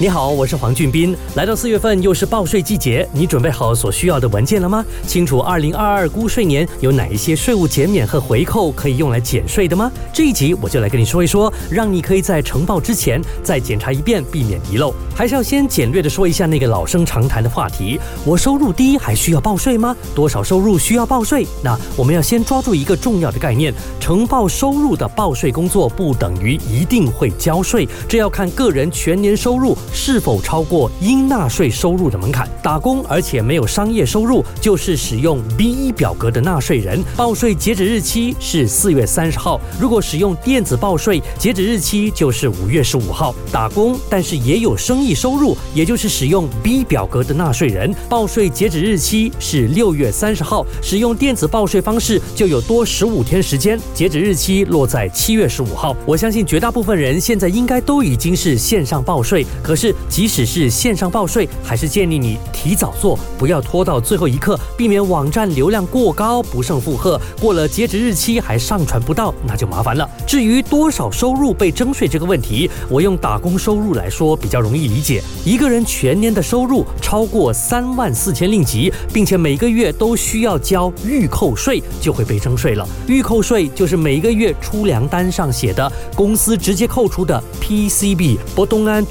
你好，我是黄俊斌。来到四月份，又是报税季节，你准备好所需要的文件了吗？清楚二零二二估税年有哪一些税务减免和回扣可以用来减税的吗？这一集我就来跟你说一说，让你可以在呈报之前再检查一遍，避免遗漏。还是要先简略的说一下那个老生常谈的话题：我收入低还需要报税吗？多少收入需要报税？那我们要先抓住一个重要的概念：呈报收入的报税工作不等于一定会交税，这要看个人全年收入。是否超过应纳税收入的门槛？打工而且没有商业收入，就是使用 B 一表格的纳税人，报税截止日期是四月三十号。如果使用电子报税，截止日期就是五月十五号。打工但是也有生意收入，也就是使用 B 表格的纳税人，报税截止日期是六月三十号。使用电子报税方式就有多十五天时间，截止日期落在七月十五号。我相信绝大部分人现在应该都已经是线上报税，可是。即使是线上报税，还是建议你提早做，不要拖到最后一刻，避免网站流量过高不胜负荷，过了截止日期还上传不到，那就麻烦了。至于多少收入被征税这个问题，我用打工收入来说比较容易理解。一个人全年的收入超过三万四千令吉，并且每个月都需要交预扣税，就会被征税了。预扣税就是每个月出粮单上写的公司直接扣除的 PCB。波东安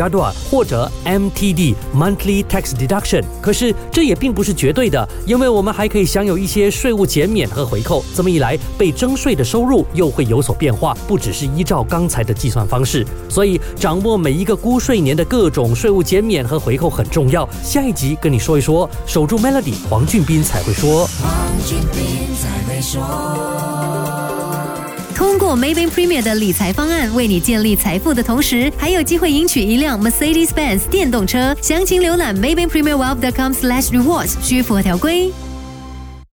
加多或者 MTD Monthly Tax Deduction，可是这也并不是绝对的，因为我们还可以享有一些税务减免和回扣。这么一来，被征税的收入又会有所变化，不只是依照刚才的计算方式。所以，掌握每一个估税年的各种税务减免和回扣很重要。下一集跟你说一说，守住 Melody，黄俊斌才会说。黄俊斌才会说。通过 Maybank Premier 的理财方案，为你建立财富的同时，还有机会赢取一辆 Mercedes-Benz 电动车。详情浏览 Maybank Premier Wealth.com/slash rewards，需符合条规。